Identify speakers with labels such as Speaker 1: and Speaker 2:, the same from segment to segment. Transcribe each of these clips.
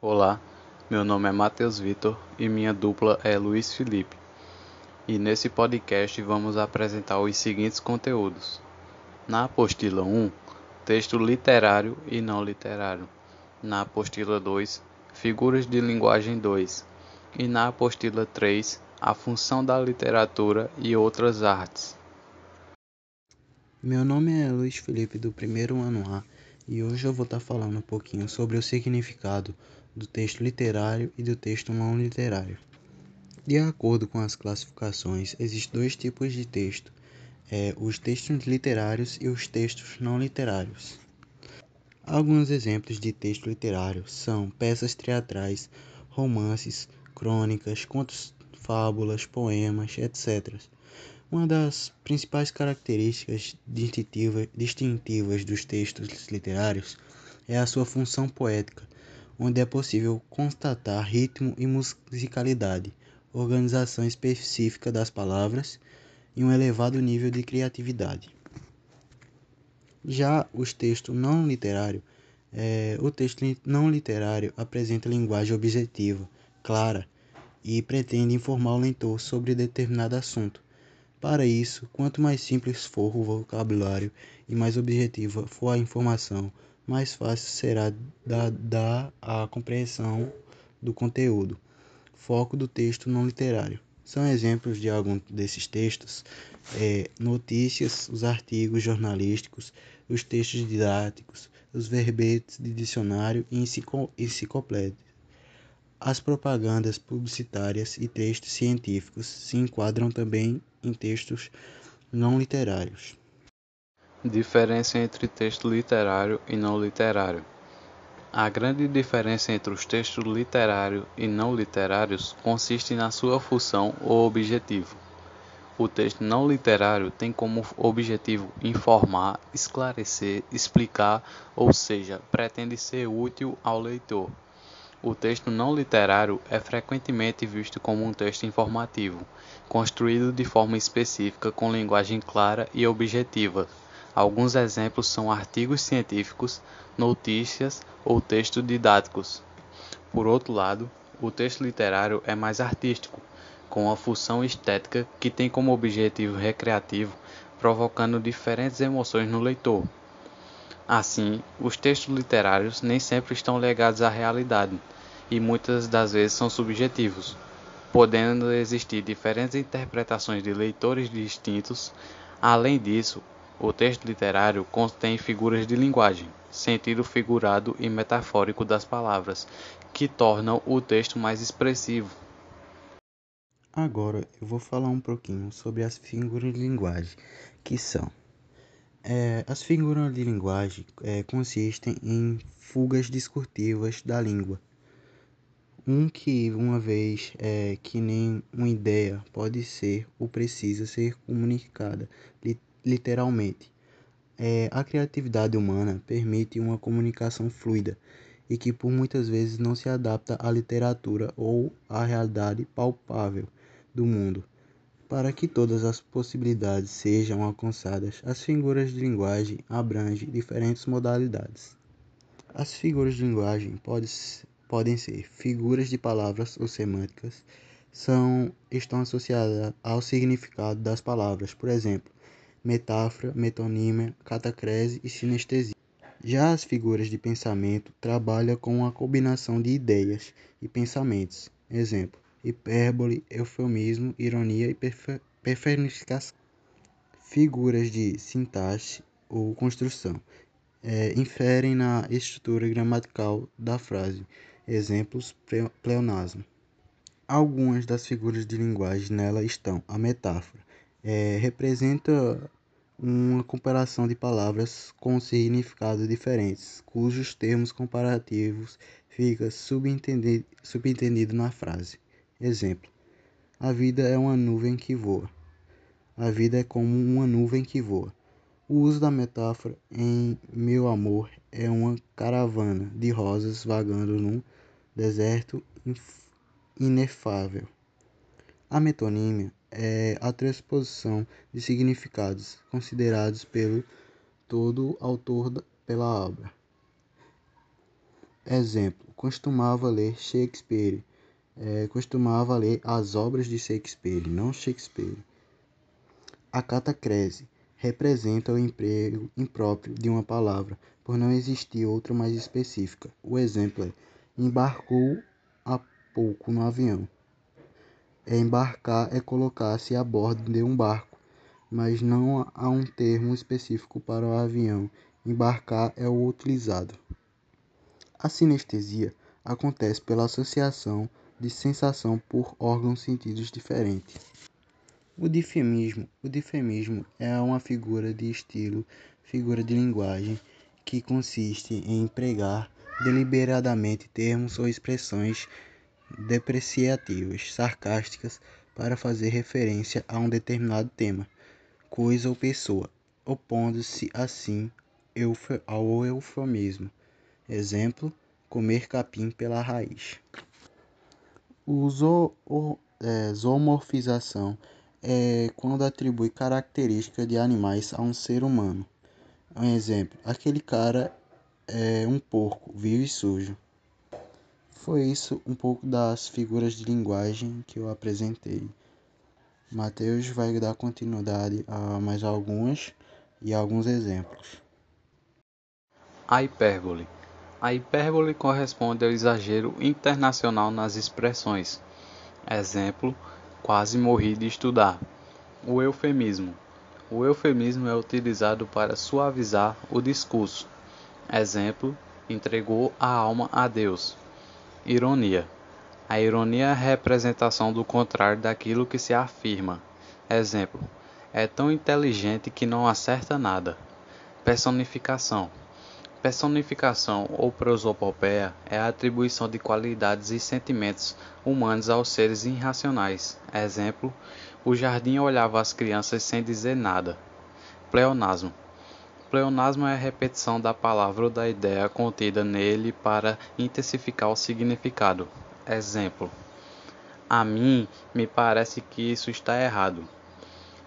Speaker 1: Olá, meu nome é Matheus Vitor e minha dupla é Luiz Felipe. E nesse podcast vamos apresentar os seguintes conteúdos. Na apostila 1, texto literário e não literário. Na apostila 2, figuras de linguagem 2. E na apostila 3, a função da literatura e outras artes.
Speaker 2: Meu nome é Luiz Felipe do primeiro ano A e hoje eu vou estar falando um pouquinho sobre o significado do texto literário e do texto não literário. De acordo com as classificações, existem dois tipos de texto: é, os textos literários e os textos não literários. Alguns exemplos de texto literário são peças teatrais, romances, crônicas, contos, fábulas, poemas, etc. Uma das principais características distintivas dos textos literários é a sua função poética, onde é possível constatar ritmo e musicalidade, organização específica das palavras e um elevado nível de criatividade. Já os textos não literários, é, o texto não literário apresenta linguagem objetiva, clara e pretende informar o leitor sobre determinado assunto. Para isso, quanto mais simples for o vocabulário e mais objetiva for a informação, mais fácil será dar a compreensão do conteúdo. Foco do texto não literário. São exemplos de alguns desses textos: é, notícias, os artigos jornalísticos, os textos didáticos, os verbetes de dicionário e enciclopédias. As propagandas publicitárias e textos científicos se enquadram também em textos não literários.
Speaker 1: Diferença entre texto literário e não literário. A grande diferença entre os textos literários e não literários consiste na sua função ou objetivo. O texto não literário tem como objetivo informar, esclarecer, explicar, ou seja, pretende ser útil ao leitor. O texto não literário é frequentemente visto como um texto informativo, construído de forma específica com linguagem clara e objetiva, Alguns exemplos são artigos científicos, notícias ou textos didáticos. Por outro lado, o texto literário é mais artístico, com uma função estética que tem como objetivo recreativo, provocando diferentes emoções no leitor. Assim, os textos literários nem sempre estão ligados à realidade e muitas das vezes são subjetivos, podendo existir diferentes interpretações de leitores distintos. Além disso, o texto literário contém figuras de linguagem, sentido figurado e metafórico das palavras, que tornam o texto mais expressivo.
Speaker 2: Agora eu vou falar um pouquinho sobre as figuras de linguagem, que são é, as figuras de linguagem é, consistem em fugas discursivas da língua. Um que, uma vez é, que nem uma ideia pode ser ou precisa ser comunicada literalmente. É, a criatividade humana permite uma comunicação fluida e que por muitas vezes não se adapta à literatura ou à realidade palpável do mundo. Para que todas as possibilidades sejam alcançadas, as figuras de linguagem abrangem diferentes modalidades. As figuras de linguagem pode, podem ser figuras de palavras ou semânticas, são, estão associadas ao significado das palavras. Por exemplo, metáfora, metonímia, catacrese e sinestesia. Já as figuras de pensamento trabalham com a combinação de ideias e pensamentos. Exemplo: hipérbole, eufemismo, ironia e personificação. Figuras de sintaxe ou construção é, inferem na estrutura gramatical da frase. Exemplos: pleonasmo. Algumas das figuras de linguagem nela estão a metáfora, é, representa uma comparação de palavras com significados diferentes, cujos termos comparativos fica subentendido, subentendido na frase. Exemplo: A vida é uma nuvem que voa. A vida é como uma nuvem que voa. O uso da metáfora em Meu Amor é uma caravana de rosas vagando num deserto inefável. A metonímia é a transposição de significados considerados pelo todo autor pela obra. Exemplo: costumava ler Shakespeare. É, costumava ler as obras de Shakespeare, não Shakespeare. A catacrese representa o emprego impróprio de uma palavra, por não existir outra mais específica. O exemplo é: embarcou há pouco no avião. É embarcar é colocar-se a bordo de um barco, mas não há um termo específico para o avião. Embarcar é o utilizado. A sinestesia acontece pela associação de sensação por órgãos sentidos diferentes. O difemismo, o difemismo é uma figura de estilo, figura de linguagem que consiste em empregar deliberadamente termos ou expressões depreciativas, sarcásticas para fazer referência a um determinado tema, coisa ou pessoa, opondo-se assim ao eufemismo. Exemplo: comer capim pela raiz. É, zoomorfização é quando atribui características de animais a um ser humano. Um exemplo: aquele cara é um porco, vil e sujo. Foi isso um pouco das figuras de linguagem que eu apresentei. Mateus vai dar continuidade a mais algumas e alguns exemplos.
Speaker 1: A hipérbole. A hipérbole corresponde ao exagero internacional nas expressões. Exemplo: quase morri de estudar. O eufemismo. O eufemismo é utilizado para suavizar o discurso. Exemplo: entregou a alma a Deus. Ironia. A ironia é a representação do contrário daquilo que se afirma. Exemplo: é tão inteligente que não acerta nada. Personificação. Personificação ou prosopopeia é a atribuição de qualidades e sentimentos humanos aos seres irracionais. Exemplo: o jardim olhava as crianças sem dizer nada. Pleonasmo. Pleonasmo é a repetição da palavra ou da ideia contida nele para intensificar o significado. Exemplo: A mim me parece que isso está errado.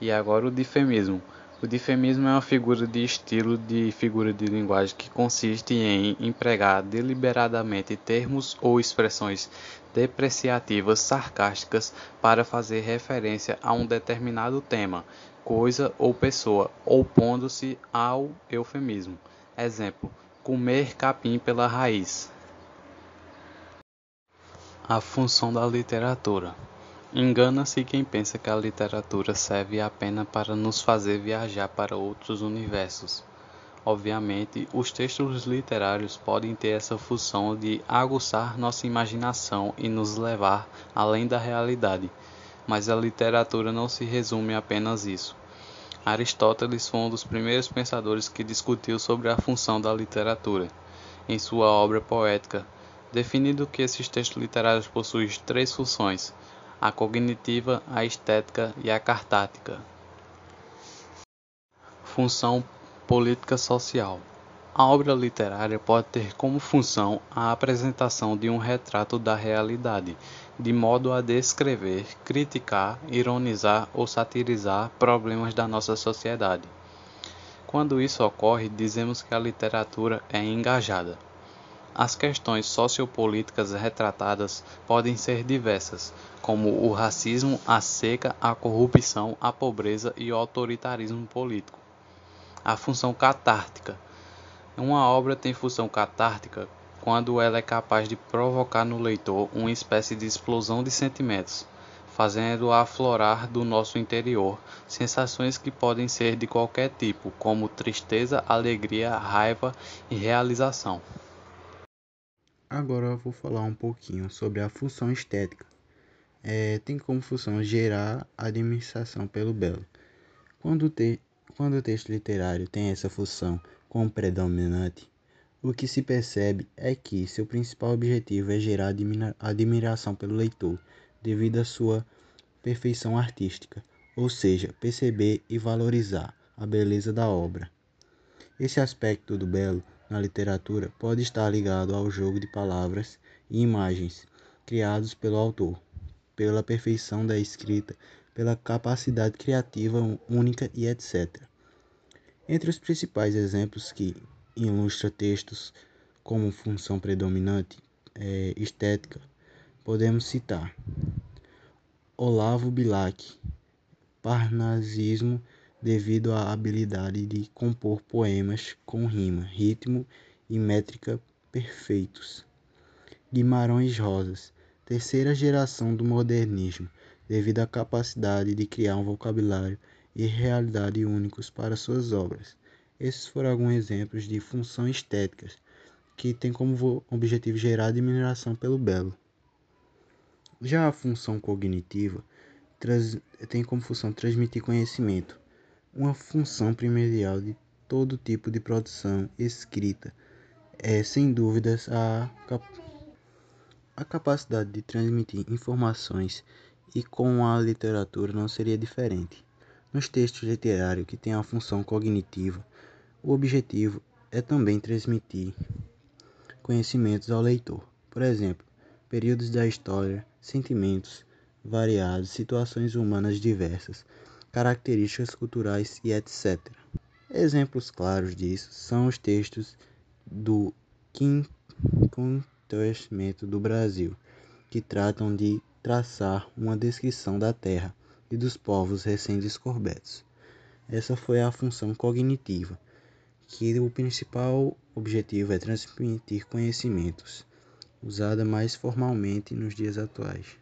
Speaker 1: E agora o difemismo o difemismo é uma figura de estilo de figura de linguagem que consiste em empregar deliberadamente termos ou expressões depreciativas sarcásticas para fazer referência a um determinado tema, coisa ou pessoa, opondo-se ao eufemismo. Exemplo: comer capim pela raiz. A função da literatura. Engana-se quem pensa que a literatura serve apenas para nos fazer viajar para outros universos. Obviamente, os textos literários podem ter essa função de aguçar nossa imaginação e nos levar além da realidade, mas a literatura não se resume a apenas isso. Aristóteles foi um dos primeiros pensadores que discutiu sobre a função da literatura. Em sua obra poética, definindo que esses textos literários possuem três funções: a cognitiva, a estética e a cartática. Função política social. A obra literária pode ter como função a apresentação de um retrato da realidade, de modo a descrever, criticar, ironizar ou satirizar problemas da nossa sociedade. Quando isso ocorre, dizemos que a literatura é engajada. As questões sociopolíticas retratadas podem ser diversas, como o racismo, a seca, a corrupção, a pobreza e o autoritarismo político. A função catártica. Uma obra tem função catártica quando ela é capaz de provocar no leitor uma espécie de explosão de sentimentos, fazendo aflorar do nosso interior sensações que podem ser de qualquer tipo, como tristeza, alegria, raiva e realização.
Speaker 2: Agora eu vou falar um pouquinho sobre a função estética. É, tem como função gerar administração pelo belo. Quando, te, quando o texto literário tem essa função como predominante, o que se percebe é que seu principal objetivo é gerar admira, admiração pelo leitor, devido à sua perfeição artística, ou seja, perceber e valorizar a beleza da obra. Esse aspecto do belo na literatura pode estar ligado ao jogo de palavras e imagens criados pelo autor, pela perfeição da escrita, pela capacidade criativa única e etc. Entre os principais exemplos que ilustram textos como função predominante é, estética, podemos citar Olavo Bilac, parnasismo devido à habilidade de compor poemas com rima, ritmo e métrica perfeitos. Guimarães Rosas, terceira geração do modernismo, devido à capacidade de criar um vocabulário e realidade únicos para suas obras. Esses foram alguns exemplos de funções estéticas que têm como objetivo gerar admiração pelo belo. Já a função cognitiva tem como função transmitir conhecimento, uma função primordial de todo tipo de produção escrita. É sem dúvidas a, cap a capacidade de transmitir informações e com a literatura não seria diferente. Nos textos literários que têm a função cognitiva, o objetivo é também transmitir conhecimentos ao leitor. Por exemplo, períodos da história, sentimentos variados, situações humanas diversas, características culturais e etc. Exemplos claros disso são os textos do Quinto do Brasil, que tratam de traçar uma descrição da terra e dos povos recém-descobertos. Essa foi a função cognitiva, que o principal objetivo é transmitir conhecimentos, usada mais formalmente nos dias atuais.